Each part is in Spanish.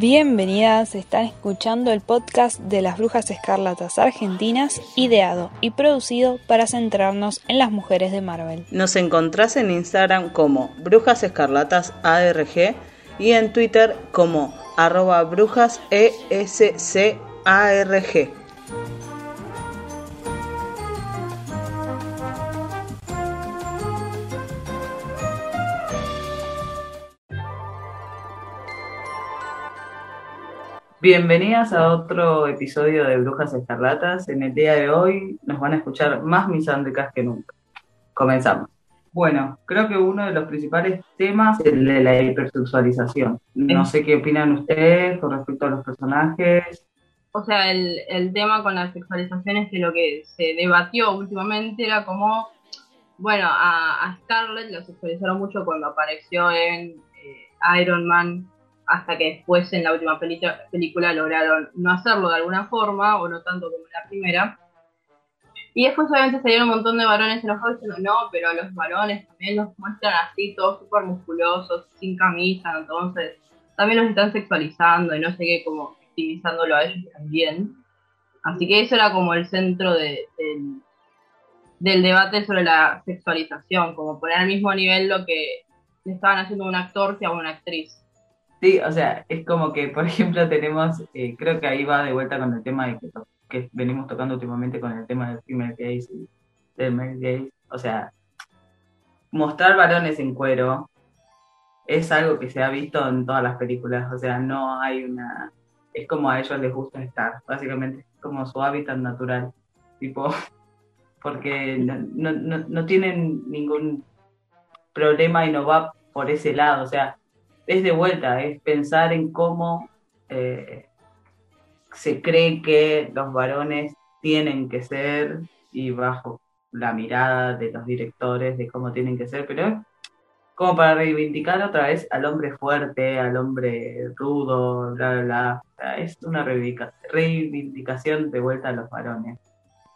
Bienvenidas, están escuchando el podcast de las Brujas Escarlatas Argentinas, ideado y producido para centrarnos en las mujeres de Marvel. Nos encontrás en Instagram como Brujas Escarlatas ARG y en Twitter como arroba brujas ESCARG. Bienvenidas a otro episodio de Brujas Escarlatas. En el día de hoy nos van a escuchar más misándricas que nunca. Comenzamos. Bueno, creo que uno de los principales temas es el de la hipersexualización. No sé qué opinan ustedes con respecto a los personajes. O sea, el, el tema con la sexualización es que lo que se debatió últimamente era como, bueno, a, a Scarlett lo sexualizaron mucho cuando apareció en eh, Iron Man hasta que después en la última película lograron no hacerlo de alguna forma, o no tanto como en la primera. Y después obviamente salieron un montón de varones enojados diciendo, no, pero a los varones también los muestran así, todos súper musculosos, sin camisa, entonces también los están sexualizando y no sé qué, como victimizándolo a ellos también. Así que eso era como el centro de, del, del debate sobre la sexualización, como poner al mismo nivel lo que le estaban haciendo a un actor que a una actriz. Sí, o sea, es como que, por ejemplo, tenemos, eh, creo que ahí va de vuelta con el tema de que, que venimos tocando últimamente con el tema del female gaze y del male gaze. O sea, mostrar varones en cuero es algo que se ha visto en todas las películas. O sea, no hay una. Es como a ellos les gusta estar, básicamente, es como su hábitat natural. Tipo, porque no, no, no tienen ningún problema y no va por ese lado. O sea, es de vuelta, es pensar en cómo eh, se cree que los varones tienen que ser y bajo la mirada de los directores de cómo tienen que ser, pero es como para reivindicar otra vez al hombre fuerte, al hombre rudo, bla, bla, bla. es una reivindicación de vuelta a los varones.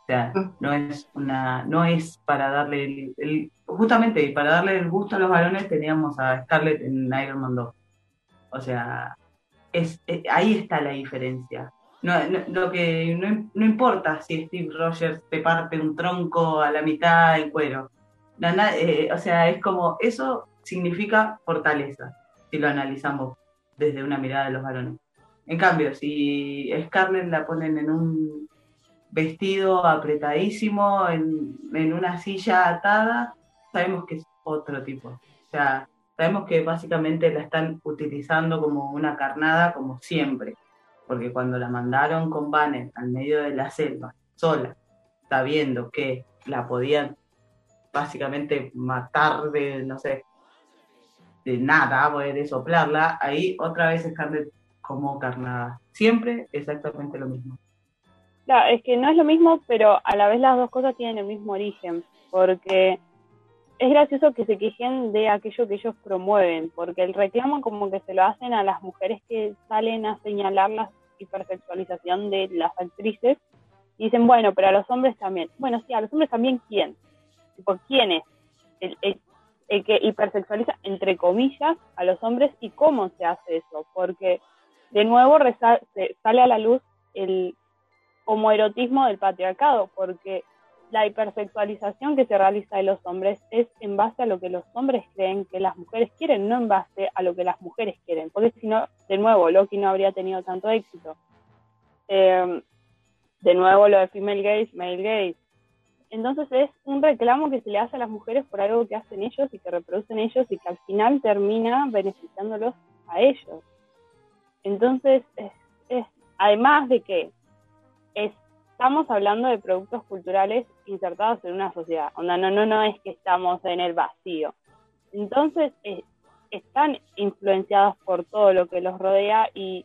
O sea, mm. no es una, no es para darle el, justamente para darle el gusto a los varones teníamos a Scarlett en Iron Man 2. O sea, es, eh, ahí está la diferencia. No, lo que no, importa si Steve Rogers te parte un tronco a la mitad en cuero. Eh, o sea, es como, eso significa fortaleza, si lo analizamos desde una mirada de los varones. En cambio, si Scarlett la ponen en un vestido apretadísimo, en, en una silla atada, sabemos que es otro tipo. O sea, sabemos que básicamente la están utilizando como una carnada, como siempre. Porque cuando la mandaron con Banner al medio de la selva, sola, sabiendo que la podían básicamente matar de, no sé, de nada, de soplarla, ahí otra vez Scarlett como carnada. Siempre exactamente lo mismo. Claro, es que no es lo mismo, pero a la vez las dos cosas tienen el mismo origen, porque es gracioso que se quejen de aquello que ellos promueven, porque el reclamo como que se lo hacen a las mujeres que salen a señalar la hipersexualización de las actrices, y dicen, bueno, pero a los hombres también. Bueno, sí, a los hombres también, ¿quién? ¿Por quién es? El, que hipersexualiza, entre comillas, a los hombres y cómo se hace eso, porque de nuevo se sale a la luz el homoerotismo del patriarcado, porque la hipersexualización que se realiza de los hombres es en base a lo que los hombres creen que las mujeres quieren, no en base a lo que las mujeres quieren, porque si no, de nuevo, Loki no habría tenido tanto éxito. Eh, de nuevo lo de female gaze, male gaze. Entonces es un reclamo que se le hace a las mujeres por algo que hacen ellos y que reproducen ellos y que al final termina beneficiándolos a ellos. Entonces, es, además de que estamos hablando de productos culturales insertados en una sociedad. no, no, no es que estamos en el vacío. Entonces, están influenciados por todo lo que los rodea y,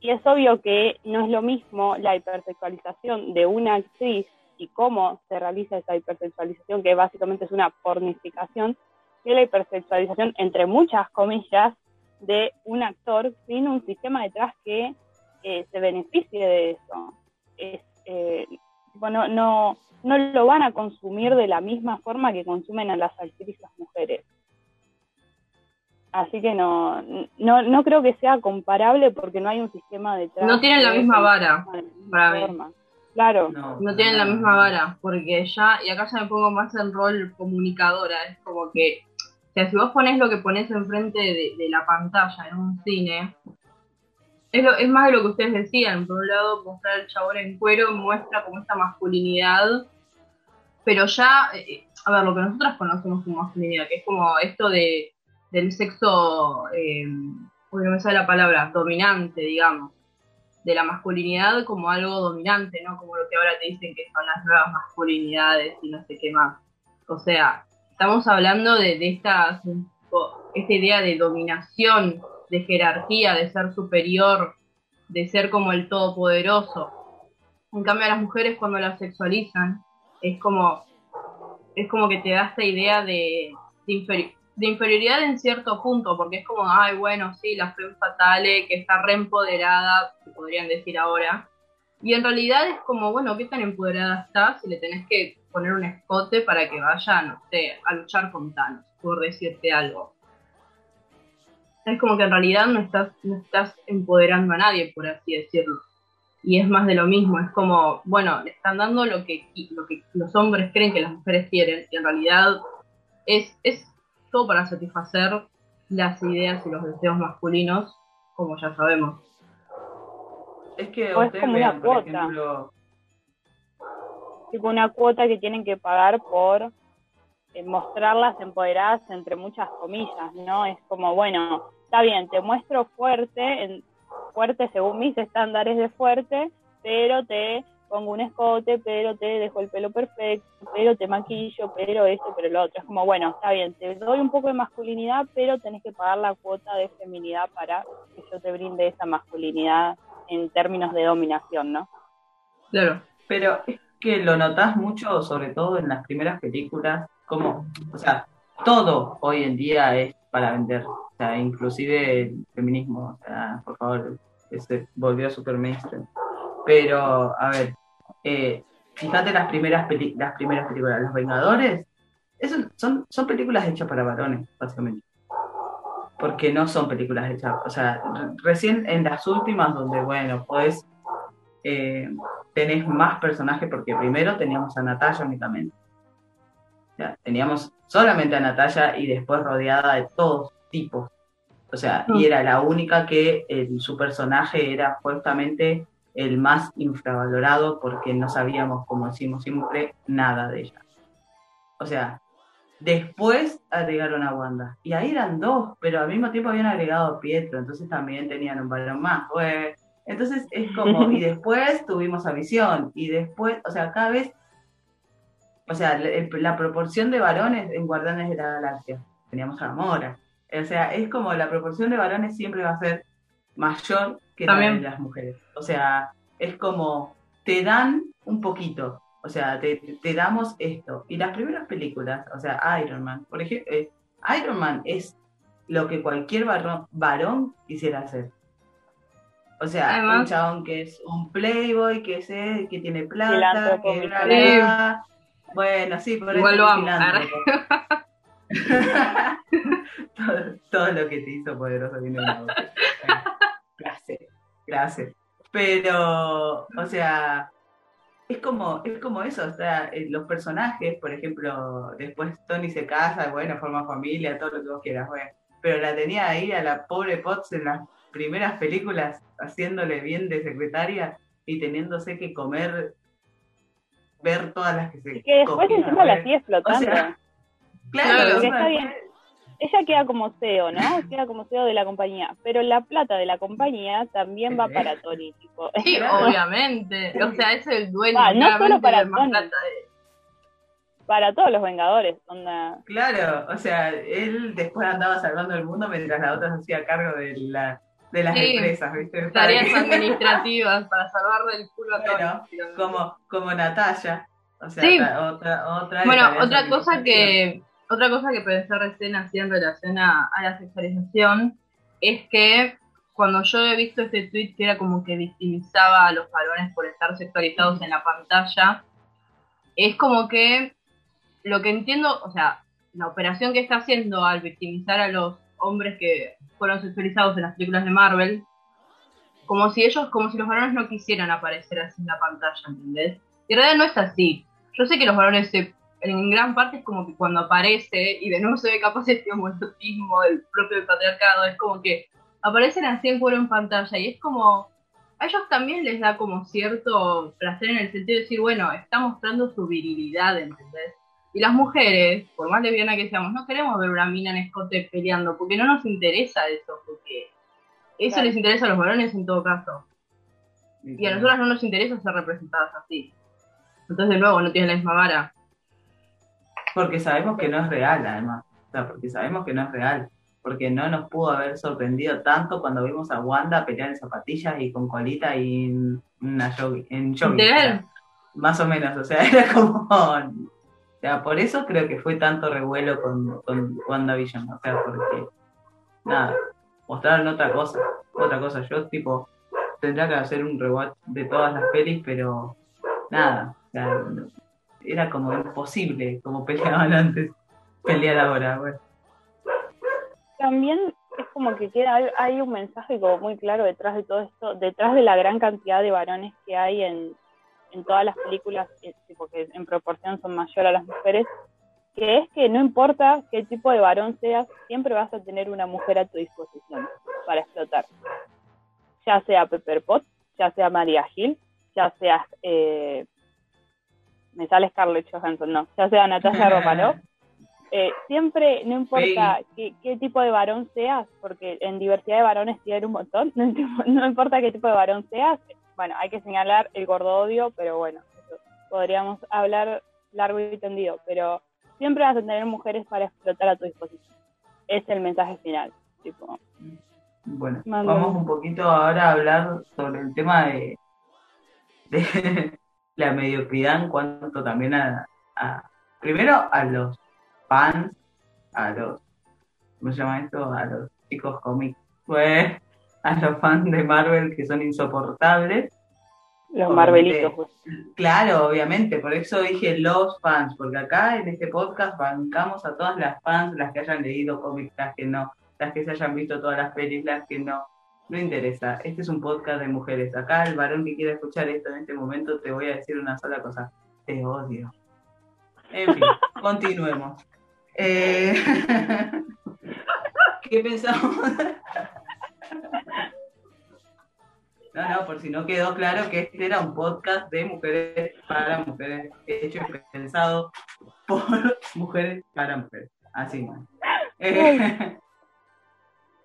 y es obvio que no es lo mismo la hipersexualización de una actriz y cómo se realiza esa hipersexualización, que básicamente es una pornificación, que la hipersexualización, entre muchas comillas, de un actor sin un sistema detrás que eh, se beneficie de eso es, eh, bueno, no, no lo van a consumir de la misma forma que consumen a las actrices mujeres. Así que no, no, no creo que sea comparable porque no hay un sistema detrás. No tienen la de misma vara, para mí. forma. Claro, No, No tienen la misma vara, porque ya, y acá ya me pongo más en rol comunicadora, es como que, o sea, si vos pones lo que pones enfrente de, de la pantalla en un cine, es, lo, es más de lo que ustedes decían, por un lado mostrar al chabón en cuero muestra como esta masculinidad, pero ya, eh, a ver, lo que nosotros conocemos como masculinidad, que es como esto de del sexo, eh, uy, no me sale la palabra, dominante, digamos de la masculinidad como algo dominante, ¿no? Como lo que ahora te dicen que son las nuevas masculinidades y no sé qué más. O sea, estamos hablando de, de estas, o- esta idea de dominación, de jerarquía, de ser superior, de ser como el todopoderoso. En cambio a las mujeres cuando las sexualizan es como es como que te da esta idea de, de, inferi- de inferioridad en cierto punto, porque es como, ay, bueno, sí, la femme fatale, que está re empoderada, se podrían decir ahora. Y en realidad es como, bueno, ¿qué tan empoderada estás si le tenés que poner un escote para que vaya, no sé, a luchar con Thanos, por decirte algo? Es como que en realidad no estás, no estás empoderando a nadie, por así decirlo. Y es más de lo mismo, es como, bueno, le están dando lo que, lo que los hombres creen que las mujeres quieren, y en realidad es, es todo para satisfacer las ideas y los deseos masculinos, como ya sabemos. Es que O es como una vean, por cuota. ejemplo, tipo una cuota que tienen que pagar por eh, mostrarlas empoderadas entre muchas comillas, ¿no? Es como, bueno, está bien, te muestro fuerte, en, fuerte según mis estándares de fuerte, pero te pongo un escote, pero te dejo el pelo perfecto, pero te maquillo, pero esto, pero lo otro. Es como, bueno, está bien, te doy un poco de masculinidad, pero tenés que pagar la cuota de feminidad para que yo te brinde esa masculinidad en términos de dominación, ¿no? Claro. Pero es que lo notás mucho, sobre todo en las primeras películas, como, o sea, todo hoy en día es para vender, o sea, inclusive el feminismo, o sea, por favor, se volvió super mainstream. Pero, a ver, eh, fíjate las primeras, peli- las primeras películas, Los Vengadores, son, son películas hechas para varones, básicamente. Porque no son películas hechas, o sea, re- recién en las últimas donde, bueno, pues eh, tenés más personajes porque primero teníamos a Natalia únicamente. Teníamos solamente a Natalia y después rodeada de todos tipos. O sea, y era la única que el- su personaje era justamente el más infravalorado porque no sabíamos, como decimos siempre, nada de ella. O sea, después agregaron a Wanda. Y ahí eran dos, pero al mismo tiempo habían agregado a Pietro, entonces también tenían un varón más. Pues, entonces es como, y después tuvimos a Visión, y después, o sea, cada vez, o sea, el- la proporción de varones en Guardianes de la Galaxia, teníamos a Gamora. O sea, es como la proporción de varones siempre va a ser mayor que la También. de las mujeres. O sea, es como, te dan un poquito, o sea, te, te damos esto. Y las primeras películas, o sea, Iron Man, por ejemplo, eh, Iron Man es lo que cualquier varón, varón quisiera hacer. O sea, Además- un chabón que es un playboy, que sé, que tiene plata, que bla, bla. Bueno, sí, por Igual eso lo es amo. todo, todo lo que te hizo poderoso viene de. Gracias, gracias. Pero, o sea, es como, es como eso, o sea, eh, los personajes, por ejemplo, después Tony se casa, bueno, forma familia, todo lo que vos quieras, bueno, pero la tenía ahí a la pobre Potts en las primeras películas, haciéndole bien de secretaria y teniéndose que comer, ver todas las que se Y que después encima la sigue explotando. O sea, Claro, Claro, sea, está bien. Ella queda como CEO, ¿no? Queda como CEO de la compañía. Pero la plata de la compañía también va para Tony, tipo. Sí, obviamente. O sea, es el dueño Ah, no solo para Tony. Para todos los Vengadores. Onda. Claro, o sea, él después andaba salvando el mundo mientras la otra se hacía cargo de, la, de las Sí, empresas, ¿viste? Tareas administrativas para salvar del culo a Bueno, Tony. como, como Natalia. O sea, Sí. otra, otra de Bueno, otra cosa que otra cosa que pensé recién así en relación a, a la sexualización es que cuando yo he visto este tweet que era como que victimizaba a los varones por estar sexualizados en la pantalla, es como que lo que entiendo, o sea, la operación que está haciendo al victimizar a los hombres que fueron sexualizados en las películas de Marvel, como si ellos, como si los varones no quisieran aparecer así en la pantalla, ¿entendés? Y en realidad no es así. Yo sé que los varones en gran parte es como que cuando aparece, y de nuevo se ve capaz este homoerotismo del propio patriarcado, es como que aparecen así en cuero en pantalla, y es como, a ellos también les da como cierto placer en el sentido de decir, bueno, está mostrando su virilidad, ¿entendés? Y las mujeres, por más lesbiana que seamos, no queremos ver una mina en escote peleando, porque no nos interesa eso, porque eso les interesa a los varones en todo caso. Y a nosotras no nos interesa ser representadas así. Entonces, de nuevo, no tienen la misma vara. Porque sabemos que no es real, además. O sea, porque sabemos que no es real. Porque no nos pudo haber sorprendido tanto cuando vimos a Wanda pelear en zapatillas y con colita y en, una jogging, en jogging. más o menos, o sea, era como... O sea, por eso creo que fue tanto revuelo con, con WandaVision. O sea, porque... Nada, mostraron otra cosa. Otra cosa. Yo, tipo, tendría que hacer un rewatch de todas las pelis, pero nada. O sea, era como imposible como peleaban antes, pelear ahora. Bueno. También es como que queda, hay un mensaje como muy claro detrás de todo esto, detrás de la gran cantidad de varones que hay en, en todas las películas, porque eh, en proporción son mayor a las mujeres, que es que no importa qué tipo de varón seas, siempre vas a tener una mujer a tu disposición para explotar. Ya sea Pepper Potts, ya sea María Gil, ya sea eh, me sale Scarlett Johansson, no, ya sea Natasha Romanoff, eh, siempre, no importa qué, tipo de varón seas, porque en diversidad de varones tiene un montón, no, importa qué tipo de varón seas, bueno, hay que señalar el gordo odio, pero bueno, podríamos hablar largo y tendido, pero siempre vas a tener mujeres para explotar a tu disposición. Es el mensaje final. Tipo. Bueno, vamos un poquito ahora a hablar sobre el tema de, de la mediocridad en cuanto también a, primero a los fans, a los, ¿cómo se llama esto? A los chicos cómics, pues, a los fans de Marvel que son insoportables. Los Marvelitos. Pues. Claro, obviamente, por eso dije los fans, porque acá en este podcast bancamos a todas las fans, las que hayan leído cómics, las que no, las que se hayan visto todas las pelis, las que no. No interesa, este es un podcast de mujeres. Acá el varón que quiera escuchar esto en este momento te voy a decir una sola cosa. Te odio. En fin, continuemos. Eh, ¿Qué pensamos? No, no, por si no quedó claro que este era un podcast de mujeres para mujeres, hecho y pensado por mujeres para mujeres. Así. Eh,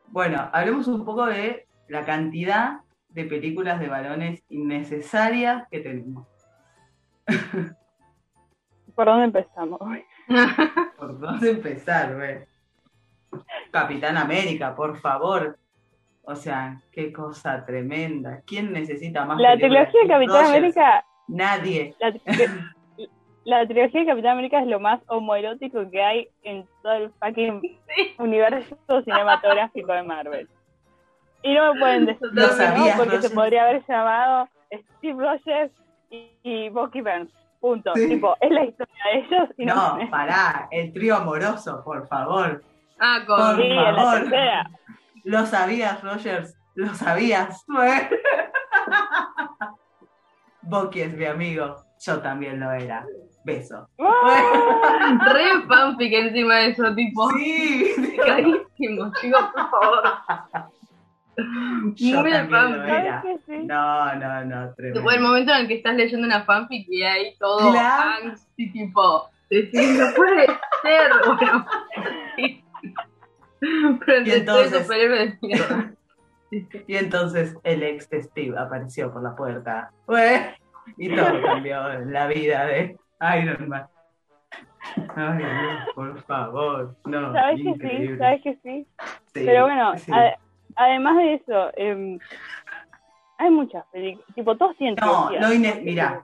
bueno, hablemos un poco de la cantidad de películas de varones innecesarias que tenemos. ¿Por dónde empezamos? ¿Por dónde empezar, güey? Capitán América, por favor. O sea, qué cosa tremenda. ¿Quién necesita más? La trilogía de Capitán América. Nadie. La, trilogía de Capitán América es lo más homoerótico que hay en todo el fucking universo cinematográfico de Marvel. Y no me pueden decir no, porque se podría haber llamado Steve Rogers y, Bucky Burns. Punto. Tipo, es la historia de ellos. Y no, no pará, el trío amoroso, por favor. Ah, con por favor. Lo sabías, Rogers, lo sabías. Bucky es mi amigo, yo también lo era. Beso. Re fanfic encima de eso, tipo. Sí. Carísimo, chicos, por favor. Yo Muy No, no, no, tremendo. el momento en el que estás leyendo una fanfic y hay todo angst y tipo, decís, no puede ser, bueno. Pero y entonces, y entonces el ex de Steve apareció por la puerta. Y todo cambió la vida de Iron Man. Ay, Dios, por favor. No, sabes que sí, sabes que sí. Pero bueno, además de eso, eh, hay muchas películas, tipo, todos tienen No, no, Inés, mira,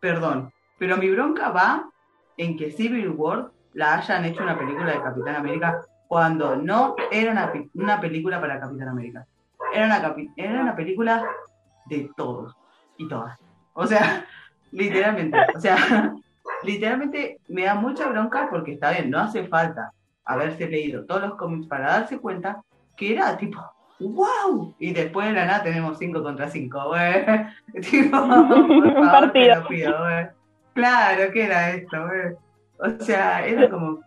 perdón, pero mi bronca va en que Civil War la hayan hecho una película de Capitán América cuando no era una, una película para Capitán América. Era una, era una película de todos y todas. O sea, literalmente, o sea, literalmente me da mucha bronca porque está bien, no hace falta haberse leído todos los cómics para darse cuenta que era tipo, wow, y después de la nada tenemos 5 contra 5, güey. tipo, Un partido. Claro, ¿qué era esto, güey? O sea, era como,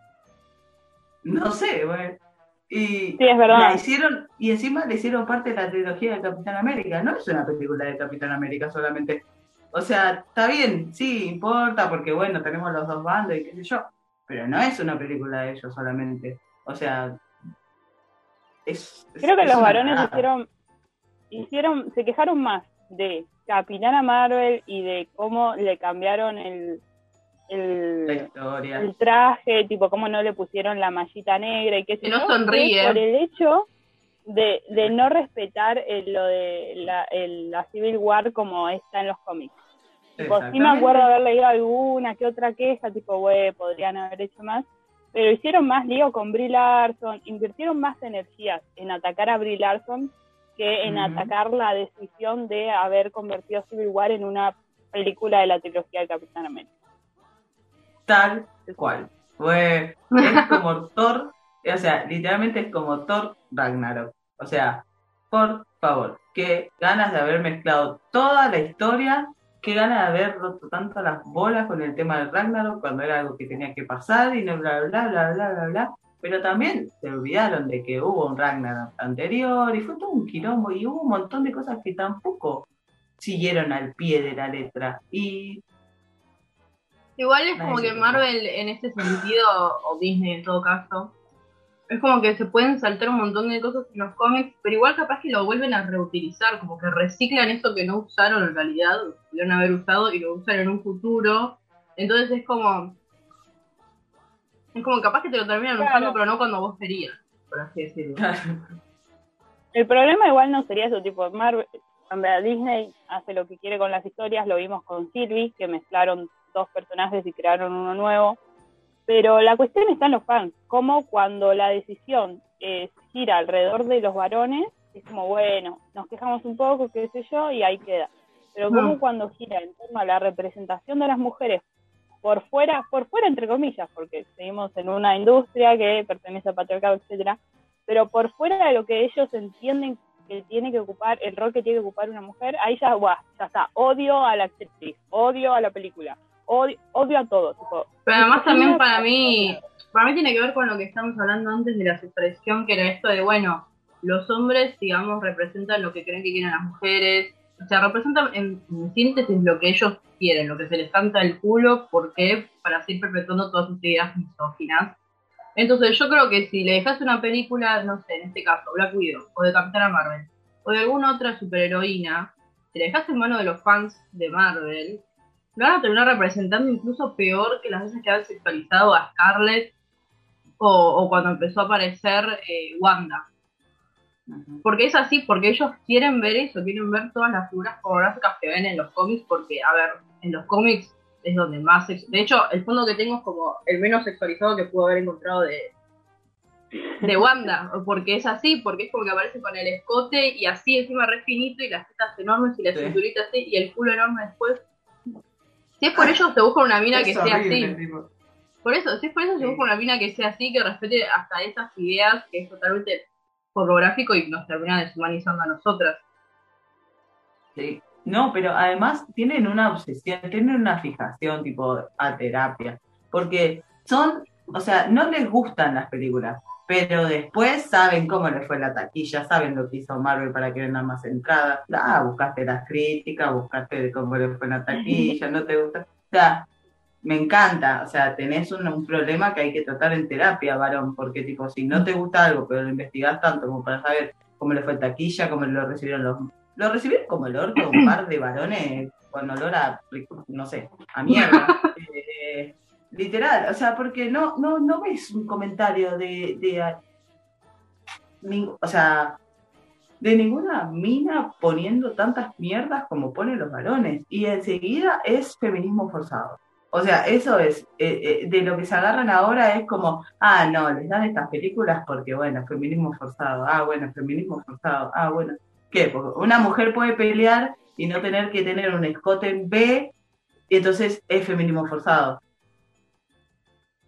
no sé, güey. Y Sí, es verdad. la hicieron, y encima le hicieron parte de la trilogía de Capitán América. No es una película de Capitán América solamente. O sea, está bien, sí, importa, porque bueno, tenemos los dos bandos y qué sé yo. Pero no es una película de ellos solamente. O sea, es. es- Creo que es los varones hicieron, hicieron, se quejaron más de Capitana Marvel y de cómo le cambiaron el, la el, historia. el traje, tipo cómo no le pusieron la mallita negra y qué sé Que no yo, sonríe. por el hecho de, de no respetar el- lo de la, el- la Civil War como está en los cómics. Tipo, sí me acuerdo haber leído alguna que otra queja, tipo, güey, podrían haber hecho más, pero hicieron más lío con Brie Larson, invirtieron más energías en atacar a Brie Larson que en atacar la decisión de haber convertido a Civil War en una película de la trilogía de Capitán América. Tal cual. Fue, es como Thor, o sea, literalmente es como Thor Ragnarok. O sea, por favor, qué ganas de haber mezclado toda la historia, qué ganas de haber roto tanto las bolas con el tema del Ragnarok cuando era algo que tenía que pasar y no bla bla bla bla bla bla. Pero también se olvidaron de que hubo un Ragnarok anterior y fue todo un quilombo y hubo un montón de cosas que tampoco siguieron al pie de la letra. Y Igual es como que. Marvel en este sentido, o Disney en todo caso, es como que se pueden saltar un montón de cosas en los cómics, pero igual capaz que lo vuelven a reutilizar, como que reciclan eso que no usaron en realidad, o pudieron haber usado y lo usan en un futuro. Entonces es como. Es como capaz que te lo terminan Claro. usando, pero no cuando vos querías, por así decirlo. El problema igual no sería eso, tipo, Marvel, Disney hace lo que quiere con las historias, lo vimos con Sylvie, que mezclaron dos personajes y crearon uno nuevo, pero la cuestión está en los fans, como cuando la decisión eh, gira alrededor de los varones, es como, bueno, nos quejamos un poco, qué sé yo, y ahí queda. Pero como Mm. cuando gira en torno a la representación de las mujeres por fuera, por fuera entre comillas, porque seguimos en una industria que pertenece al patriarcado, etcétera, pero por fuera de lo que ellos entienden que tiene que ocupar, el rol que tiene que ocupar una mujer, ahí ya, guau, ya está, odio a la actriz, odio a la película, odio, odio a todo. Tipo, Pero además también para mí, para mí tiene que ver con lo que estamos hablando antes de la sexualización, que era esto de, bueno, los hombres, digamos, representan lo que creen que quieren las mujeres, o sea, representan en, en síntesis lo que ellos quieren, lo que se les canta el culo, ¿por qué? Para seguir perpetuando todas sus ideas misóginas. Entonces yo creo que si le dejas una película, no sé, en este caso, Black Widow, o de Capitana Marvel, o de alguna otra superheroína, si le dejas en mano de los fans de Marvel, lo van a terminar representando incluso peor que las veces que han sexualizado a Scarlett o, o cuando empezó a aparecer eh, Wanda. Porque es así, porque ellos quieren ver eso, quieren ver todas las figuras pornográficas que ven en los cómics, porque, a ver, en los cómics es donde más... De hecho, el fondo que tengo es como el menos sexualizado que puedo haber encontrado de, de Wanda, porque es así, porque es como que aparece con el escote y así encima re finito y las tetas enormes y la Sí. cinturita así y el culo enorme después. Si es por ello, se busca una mina que sea horrible, así. tipo. Por eso, si es por eso, se busca una mina que sea así, que respete hasta esas ideas, que es totalmente pornográfico y nos termina deshumanizando a nosotras. Sí. No, pero además tienen una obsesión, tienen una fijación tipo a terapia, porque son, o sea, no les gustan las películas, pero después saben cómo les fue la taquilla, saben lo que hizo Marvel para que vendan más entradas. Ah, buscaste las críticas, buscaste cómo le fue la taquilla, no te gusta. O sea, me encanta, o sea, tenés un, un problema que hay que tratar en terapia, varón, porque tipo, si no te gusta algo, pero lo investigás tanto como para saber cómo le fue en taquilla, cómo lo recibieron los lo recibieron como el orto un par de varones con olor a, no sé, a mierda. Eh, literal, o sea, porque no, no, no ves un comentario de, de a- ning- o sea, de ninguna mina poniendo tantas mierdas como ponen los varones. Y enseguida es feminismo forzado. O sea, eso es, eh, eh, de lo que se agarran ahora es como, ah, no, les dan estas películas porque, bueno, feminismo forzado, ah, bueno, feminismo forzado, ah, bueno. ¿Qué? Porque una mujer puede pelear y no tener que tener un escote en B, y entonces es feminismo forzado.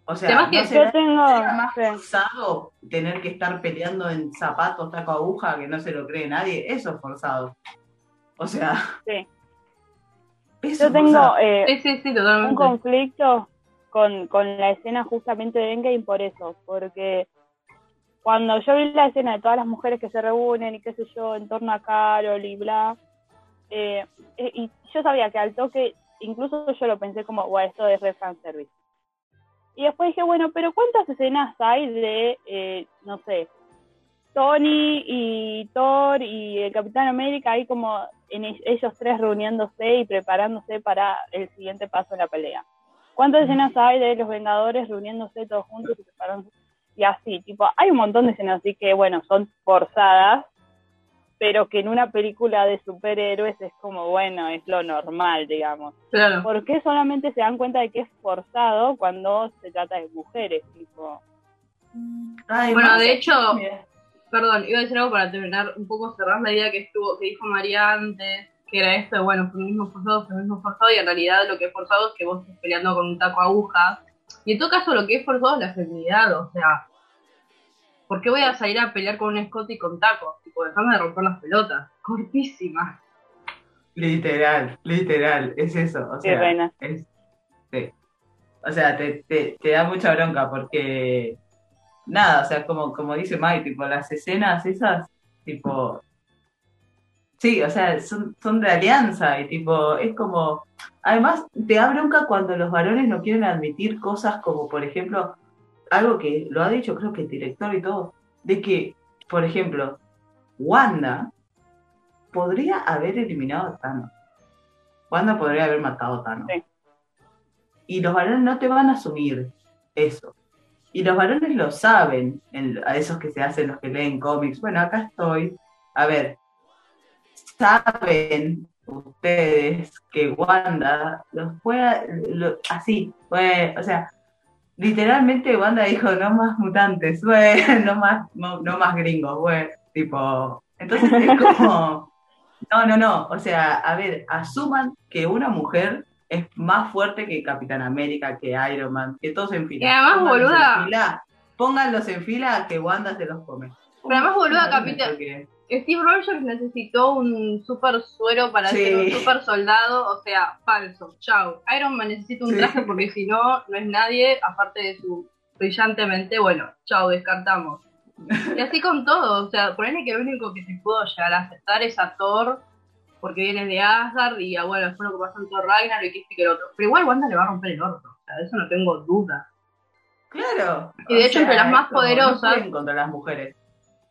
O sea, Además que ¿no yo tengo- será más sí. forzado tener que estar peleando en zapatos, taco aguja, que no se lo cree nadie. Eso es forzado. O sea. Sí. Eso Yo tengo eh, Sí, sí, sí, un conflicto con, con la escena justamente de Endgame por eso, porque cuando yo vi la escena de todas las mujeres que se reúnen y qué sé yo, en torno a Carol y bla, eh, eh, y yo sabía que al toque, incluso yo lo pensé como, bueno, esto es re fanservice. Y después dije, bueno, pero ¿cuántas escenas hay de, eh, no sé, Tony y Thor y el Capitán América ahí como en ellos tres reuniéndose y preparándose para el siguiente paso en la pelea. ¿Cuántas escenas hay de los Vengadores reuniéndose todos juntos y preparándose? Y así, tipo, hay un montón de escenas así que, bueno, son forzadas, pero que en una película de superhéroes es como, bueno, es lo normal, digamos. Claro. ¿Por qué solamente se dan cuenta de que es forzado cuando se trata de mujeres? Tipo, Ay, Bueno, no, de hecho, mira. perdón, iba a decir algo para terminar, un poco cerrar la idea que estuvo, que dijo María antes, que era esto de, bueno, feminismo forzado, feminismo forzado, y en realidad lo que es forzado es que vos estés peleando con un taco aguja. Y en todo caso, lo que es forzado es la feminidad, o sea, ¿por qué voy a salir a pelear con un escote y con tacos? Tipo, dejame de romper las pelotas, cortísimas. Literal, literal, es eso. O qué sea, reina. es- sí. O sea, te, te, te da mucha bronca porque nada, o sea, como, como dice Mike, tipo, las escenas esas, tipo, sí, o sea, son, son de alianza y tipo, es como, además te da bronca cuando los varones no quieren admitir cosas como, por ejemplo, algo que lo ha dicho creo que el director y todo, de que, por ejemplo, Wanda podría haber eliminado a Thanos. Wanda podría haber matado a Thanos. Sí. Y los varones no te van a asumir eso. Y los varones lo saben, en- a esos que se hacen los que leen cómics. Bueno, acá estoy. A ver, saben ustedes que Wanda los puede, lo- así, fue, o sea, literalmente Wanda dijo no más mutantes, güey, no más, no, no más gringos, güey, tipo, entonces es como, no, no, no, o sea, a ver, asuman que una mujer es más fuerte que Capitán América, que Iron Man, que todos en fila. Y además, Pónganlos boluda- en fila, pónganlos en fila que Wanda se los come. Pero además, boluda, Capitán- Steve Rogers necesitó un super suero para Sí. ser un super soldado, o sea, falso, chau. Iron Man necesita un Sí. traje porque si no, no es nadie, aparte de su brillantemente, bueno, chau, descartamos. Y así con todo, o sea, ponele que el único que se pudo llegar a aceptar es a Thor, porque viene de Asgard y ah, bueno, fue lo que pasó en Thor Ragnarok y que este que el otro. Pero igual Wanda le va a romper el orto, o sea, de eso no tengo duda. Claro. Y de hecho, entre las más poderosas- No contra las mujeres.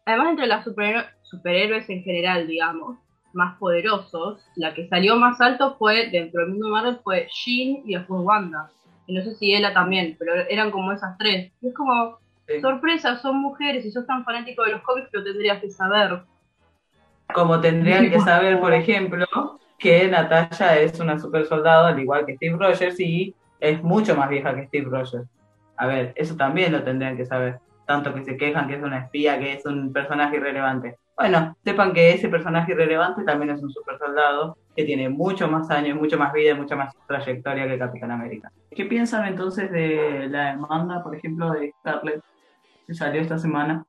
Además, entre los superhéroes, superhéroes en general, digamos, más poderosos, la que salió más alto fue, dentro del mundo Marvel, fue Jean y después Wanda. Y no sé si Ella también, pero eran como esas tres. Y es como, Sí. sorpresa, son mujeres, y sos tan fanático de los cómics, lo tendrías que saber. Como tendrían que saber, por ejemplo, que Natalia es una super soldado, al igual que Steve Rogers, y es mucho más vieja que Steve Rogers. A ver, eso también lo tendrían que saber. Tanto que se quejan que es una espía, que es un personaje irrelevante. Bueno, sepan que ese personaje irrelevante también es un super soldado que tiene mucho más años, mucho más vida, mucha más trayectoria que Capitán América. ¿Qué piensan entonces de la demanda, por ejemplo, de Scarlett que salió esta semana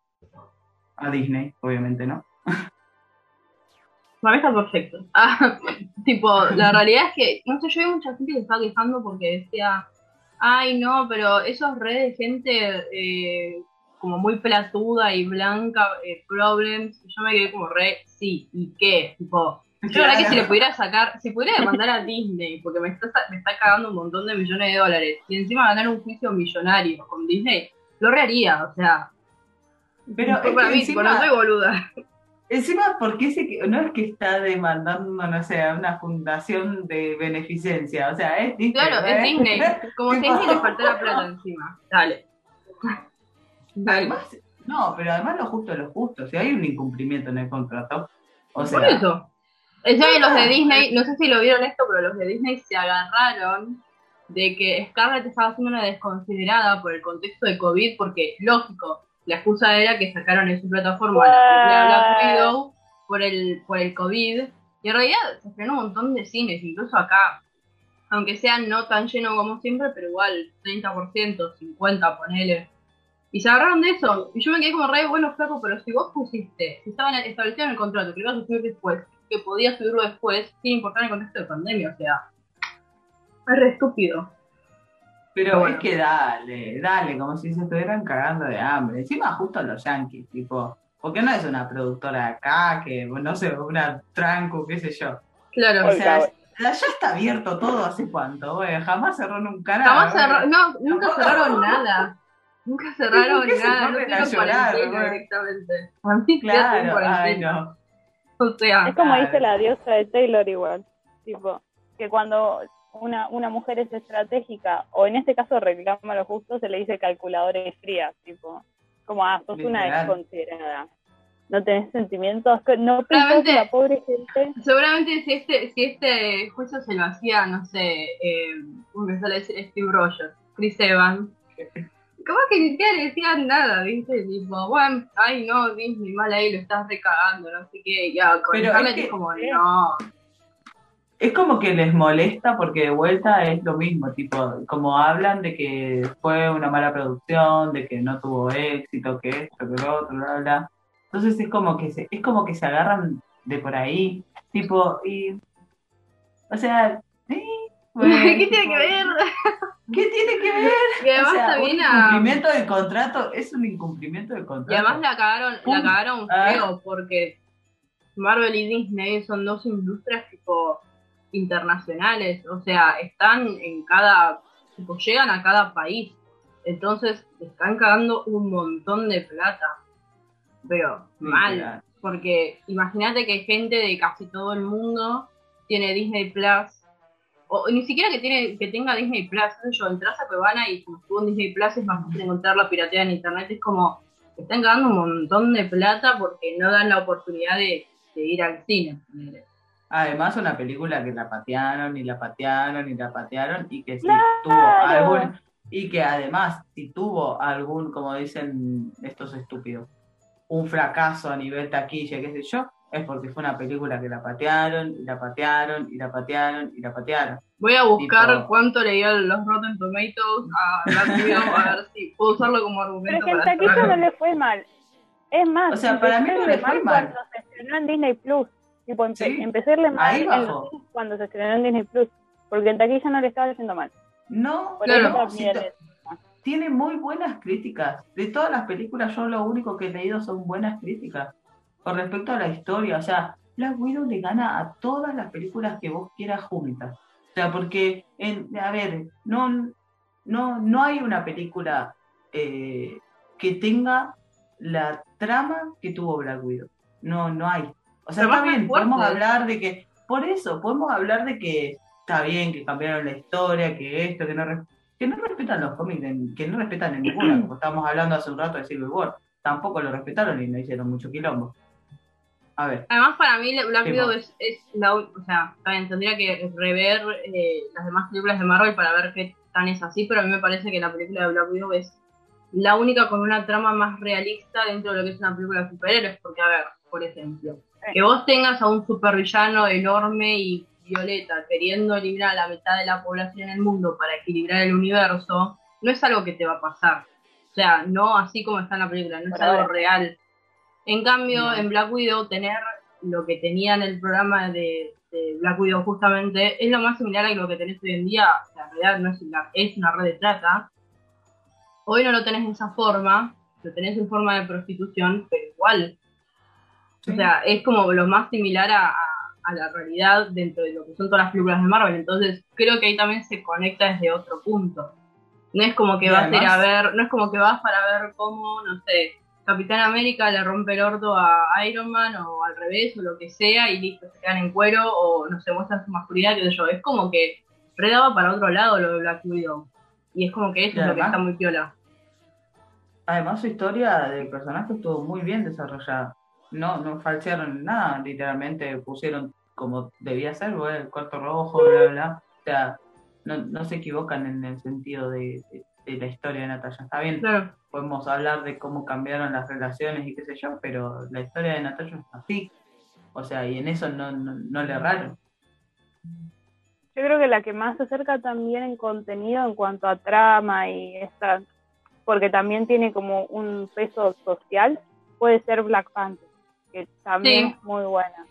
a Disney, obviamente, ¿no? Mí está perfecto. Ah, tipo, la realidad es que, no sé, yo vi mucha gente que estaba quejando porque decía, ay, no, pero esos redes de gente eh, como muy platuda y blanca, eh, problems, yo me quedé como re, sí, ¿y qué? Tipo, yo la verdad que si le pudiera sacar, si pudiera demandar a Disney, porque me está, me está cagando un montón de millones de dólares, y encima ganar un juicio millonario con Disney, lo reharía, o sea, Pero es para que mí, encima- no soy boluda. Encima, porque que, no es que está demandando, no sé, a una fundación de beneficencia, o sea, es Disney. Claro, es ¿eh? Disney. Como Tipo- Disney le faltara plata encima. Dale. Además, no, pero además lo justo es lo justo, si hay un incumplimiento en el contrato, o sea, Por eso. Que los de Disney, no sé si lo vieron esto, pero los de Disney se agarraron de que Scarlett estaba haciendo una desconsiderada por el contexto de COVID, porque, lógico, la excusa era que sacaron en su plataforma la película Black Widow por el, por el COVID, y en realidad se frenó un montón de cines, incluso acá. aunque sea no tan lleno como siempre, pero igual 30%, 50%, ponele. Y se agarraron de eso. Y yo me quedé como re, bueno, flaco, pero si vos pusiste, si estaba establecido en el contrato que ibas a subir después, que podías subirlo después, sin importar el contexto de pandemia, o sea, es re estúpido. Pero es que dale, dale, como si se estuvieran cagando de hambre. Encima justo a los yankees, tipo, porque no es una productora acá, que no sé, una tranco, qué sé yo. Claro, o sea, ya está abierto todo hace cuánto, güey. Jamás cerraron un canal. Jamás cerraron, no, nunca cerraron nada. Nunca cerraron nada, no cuarentena directamente. Claro, ay, no. O sea, es como dice la diosa de Taylor igual, tipo, que cuando una, una mujer es estratégica, o en este caso reclama lo justo, se le dice calculadora y fría, tipo, como, ah, sos una desconsiderada. No tenés sentimientos, no pensás la pobre gente. Seguramente si este, si este juicio se lo hacía, no sé, eh, me sale Steve Rogers, Chris Evans, ¿Cómo que ni siquiera le decían nada, viste? Tipo, bueno, ay no, Disney, mal ahí, lo estás recagando, no sé qué. Ya, con Pero es, como, no. Es como que les molesta porque de vuelta es lo mismo, tipo, como hablan de que fue una mala producción, de que no tuvo éxito, que esto, que lo otro, bla, bla. Entonces es como que se, es como que se agarran de por ahí, tipo, y o sea, ¿sí? ¿qué tiene que ver? ¿Qué tiene que ver? Y además también un incumplimiento de contrato es un incumplimiento de contrato. Y además la cagaron, la cagaron feo porque Marvel y Disney son dos industrias tipo internacionales, o sea, están en cada, tipo, llegan a cada país, entonces están cagando un montón de plata, pero mal, porque imagínate que gente de casi todo el mundo tiene Disney Plus, o ni siquiera que tiene que tenga Disney Plus, yo entras a Cuevana y como estuvo en Disney Plus es más fácil encontrar la piratería en internet, es como, están cagando un montón de plata porque no dan la oportunidad de, de ir al cine. Además, una película que la patearon y la patearon y la patearon y que si tuvo algún. Y que además, si tuvo algún, como dicen estos estúpidos, un fracaso a nivel taquilla, qué sé yo, es porque fue una película que la patearon y la patearon y la patearon y la patearon. Voy a buscar cuánto leía los Rotten Tomatoes a a ver si puedo usarlo como argumento. Pero es que en taquilla no le fue mal. Es más, o sea, para mí no le fue mal. Cuando se estrenó en Disney Plus. Tipo, empecé a irle mal en los cuando se estrenó en Disney Plus, porque en taquilla no le estaba haciendo mal. No, claro, tiene muy buenas críticas. De todas las películas, yo lo único que he leído son buenas críticas. Con respecto a la historia, o sea, Black Widow le gana a todas las películas que vos quieras juntas. O sea, porque, en, a ver, no, no, no hay una película eh, que tenga la trama que tuvo Black Widow. No, no hay. O sea, está bien, podemos hablar de que, por eso, podemos hablar de que está bien, que cambiaron la historia, que esto, que no, que no respetan los cómics, que no respetan en ninguna, como estábamos hablando hace un rato de Civil War, tampoco lo respetaron y no hicieron mucho quilombo. A ver. Además, para mí, Black Widow es, es, la. O sea, también tendría que rever eh, las demás películas de Marvel para ver qué tan es así, pero a mí me parece que la película de Black Widow es la única con una trama más realista dentro de lo que es una película de superhéroes, porque, a ver, por ejemplo, que vos tengas a un supervillano enorme y violeta queriendo eliminar a la mitad de la población en el mundo para equilibrar el universo, no es algo que te va a pasar. O sea, no así como está en la película, no es algo real. En cambio, en Black Widow, tener lo que tenía en el programa de, Black Widow justamente es lo más similar a lo que tenés hoy en día. en realidad no es, es una red de trata. Hoy no lo tenés de esa forma, lo tenés en forma de prostitución, pero igual o sea, es como lo más similar a, la realidad dentro de lo que son todas las películas de Marvel. Entonces, creo que ahí también se conecta desde otro punto. No es como que vas a ir a ver, no es como que vas para ver cómo, no sé, Capitán América le rompe el orto a Iron Man o al revés o lo que sea y listo, se quedan en cuero o no se muestra su masculinidad, que yo. Es como que redaba para otro lado lo de Black Widow. Y es como que eso es lo que está muy piola. Además, su historia del personaje estuvo muy bien desarrollada no, no falsearon nada, literalmente pusieron como debía ser, el cuarto rojo, bla, bla, O sea, no, no se equivocan en el sentido de, la historia de Natalia. Está bien, podemos hablar de cómo cambiaron las relaciones y qué sé yo, pero la historia de Natalia es así. O sea, y en eso no, no, le erraron. yo creo que la que más se acerca también en contenido en cuanto a trama y esta, porque también tiene como un peso social, puede ser Black Panther, que también Sí. es muy buena.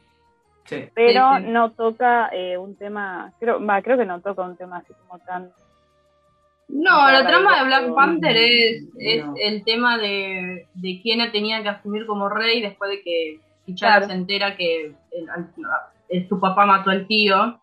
Sí. Pero Sí, sí. no toca eh, un tema, creo, va, creo que no toca un tema así como tan No, la trama de Black Panther es, es no. el tema de, de quién tenía que asumir como rey después de que T'Challa Claro. se entera que el- al- el- su papá mató al tío.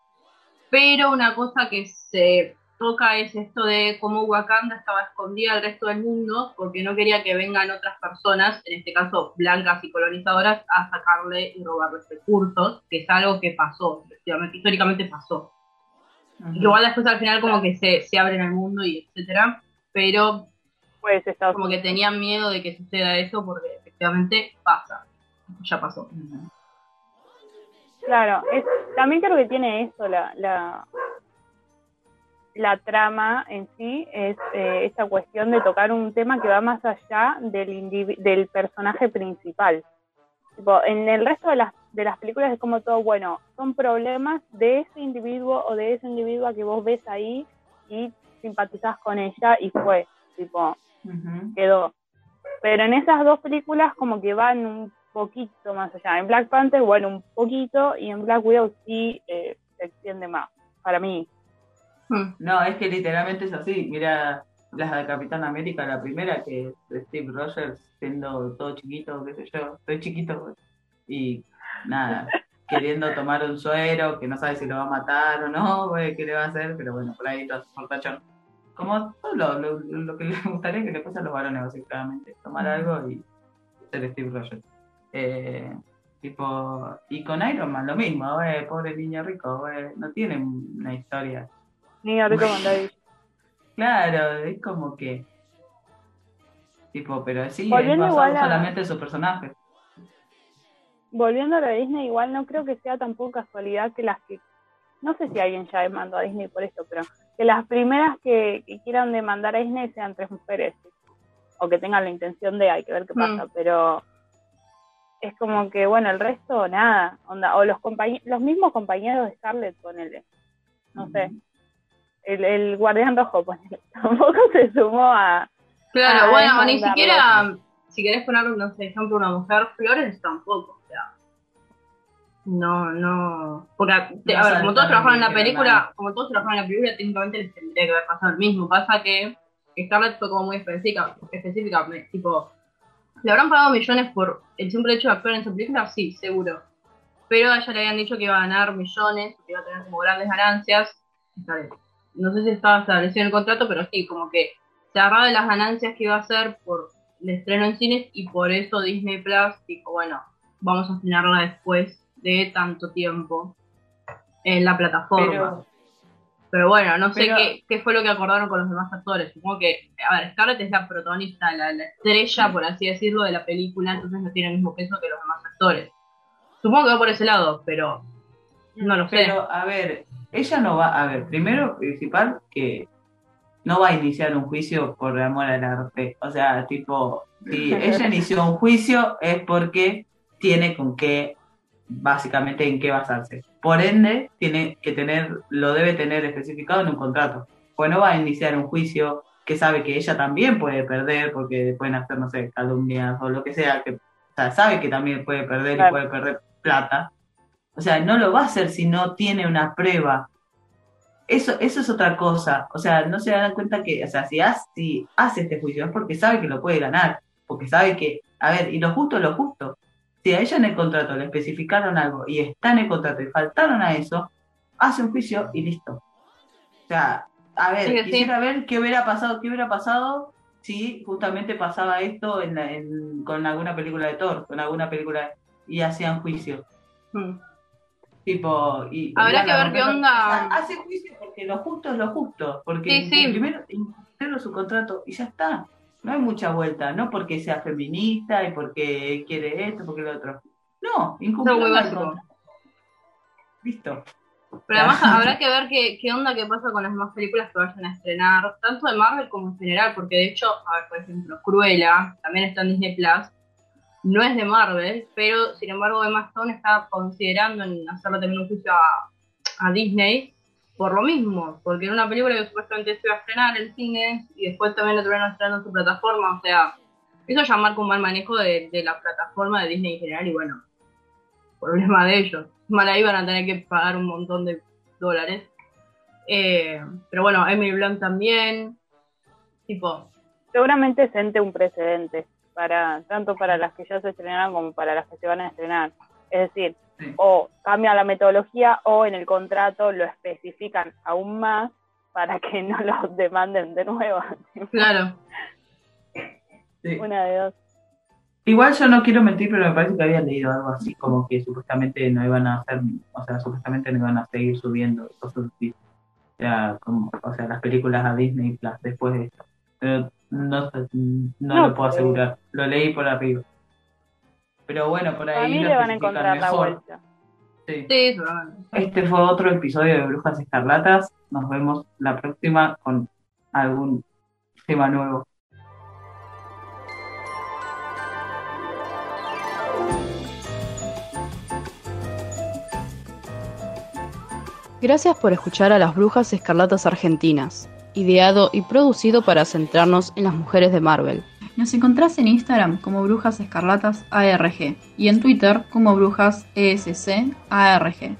Pero una cosa que se toca es esto de cómo Wakanda estaba escondida del resto del mundo porque no quería que vengan otras personas, en este caso blancas y colonizadoras, a sacarle y robarle recursos, que es algo que pasó, históricamente pasó. Ujú. Igual después al final como que se, se abren al mundo y etcétera, pero pues Estados como que tenían miedo de que suceda eso porque efectivamente pasa, ya pasó. Claro, es, también creo que tiene eso la, la, la trama en sí, es eh, esta cuestión de tocar un tema que va más allá del, del personaje principal. Tipo, en el resto de las, de las películas es como todo, bueno, son problemas de ese individuo o de esa individua que vos ves ahí y simpatizás con ella y fue, tipo, quedó. Pero en esas dos películas como que van un poquito más allá. En Black Panther, bueno, un poquito, y en Black Widow sí eh, se extiende más, para mí. Hmm. No, es que literalmente es así. Mira la de Capitán América, la primera, que es Steve Rogers siendo todo chiquito, qué sé yo, estoy chiquito, güey. y nada, queriendo tomar un suero, que no sabe si lo va a matar o no, güey, qué le va a hacer, pero bueno, por ahí todo portachón. Como todo lo, lo, lo que les gustaría que le pase a los varones, básicamente, tomar algo y ser Steve Rogers. Eh, tipo, y con Iron Man lo mismo, güey, pobre niño rico, güey, no tiene una historia. Ni ahorita con. Claro, es como que. Tipo, pero sí, es basado solamente en su personaje. Volviendo a de Disney, igual no creo que sea tampoco casualidad que las que, no sé si alguien ya demandó a Disney por esto, pero que las primeras que, que quieran demandar a Disney sean tres mujeres, o que tengan la intención de, hay que ver qué pasa, pero es como que, bueno, el resto, nada, onda, o los compañe- los mismos compañeros de Scarlett, ponele, no sé, el, el guardián rojo, ponele, tampoco se sumó a, Claro, bueno, ni siquiera, si querés poner, no sé, ejemplo, una mujer, Florence tampoco, no, no, porque, te- No a ver, como todos trabajaron en la película, como todos trabajaron en la película, técnicamente les tendría que haber pasado el mismo, pasa que Scarlett fue como muy específica, específica, tipo, ¿le habrán pagado millones por el simple hecho de actuar en esa película? Sí, seguro, pero a ella le habían dicho que iba a ganar millones, que iba a tener como grandes ganancias, no sé si estaba establecido en el contrato, pero sí, como que se agarraba de las ganancias que iba a hacer por el estreno en cines y por eso Disney Plus dijo, bueno, vamos a estrenarla después de tanto tiempo en la plataforma. Pero, Pero, bueno, no sé pero- qué, qué fue lo que acordaron con los demás actores. Supongo que, a ver, Scarlett es la protagonista, la, la estrella, por así decirlo, de la película, entonces no tiene el mismo peso que los demás actores. Supongo que va por ese lado, pero no lo sé. pero, a ver, ella no va. A ver, primero, principal, que no va a iniciar un juicio por amor al arte. O sea, tipo, si ella inició un juicio es porque tiene con qué, básicamente, en qué basarse. Por ende, tiene que tener, lo debe tener especificado en un contrato. Pues no va a iniciar un juicio que sabe que ella también puede perder porque pueden hacer, no sé, calumnias o lo que sea, que o sea, sabe que también puede perder Claro. y puede perder plata. O sea, no lo va a hacer si no tiene una prueba. Eso, eso es otra cosa. O sea, no se dan cuenta que, o sea, si hace, si hace este juicio es porque sabe que lo puede ganar. Porque sabe que, a ver, y lo justo es lo justo. Si a ella en el contrato le especificaron algo y está en el contrato y faltaron a eso, hace un juicio y listo. O sea, a ver, Sí, sí. quisiera ver qué hubiera pasado, qué hubiera pasado si justamente pasaba esto en, la- en- con alguna película de Thor, con alguna película y hacían juicio. Hmm. Tipo, y, Habrá que ver qué onda. hace juicio porque lo justo es lo justo. Porque Sí, primero su contrato y ya está. No hay mucha vuelta, no porque sea feminista y porque quiere esto, porque lo otro. No, contrato. Listo. Pero además habrá que ver qué, qué onda, qué pasa con las demás películas que vayan a estrenar, tanto de Marvel como en general, porque de hecho, a ver, por ejemplo, Cruella, también está en Disney Plus, no es de Marvel, pero sin embargo Emma Stone está considerando en hacerle también un juicio a, a Disney por lo mismo, porque era una película que supuestamente se iba a estrenar en cine y después también lo tuvieron estrenando en su plataforma, o sea, eso ya marca un mal manejo de, de la plataforma de Disney en general y bueno, problema de ellos. Mal ahí van a tener que pagar un montón de dólares. Eh, pero bueno, Emily Blunt también, tipo... Seguramente sente un precedente, para tanto para las que ya se estrenaron como para las que se van a estrenar. Es decir, o cambia la metodología o en el contrato lo especifican aún más para que no los demanden de nuevo. Claro. Una de dos. Igual yo no quiero mentir, pero me parece que había leído algo así como que supuestamente no iban a hacer, o sea, supuestamente no iban a seguir subiendo cosas así. O sea, como, o sea, las películas a Disney Plus después de esto. Pero no, no, No, lo puedo asegurar. Lo leí por arriba. Pero bueno, por A ahí mí lo le van a encontrar la mejor. vuelta. Sí. Este fue otro episodio de Brujas Escarlatas. Nos vemos la próxima con algún tema nuevo. Gracias por escuchar a las Brujas Escarlatas Argentinas, ideado y producido para centrarnos en las mujeres de Marvel. Nos encontrás en Instagram como Brujas Escarlatas ARG y en Twitter como Brujas ESC ARG.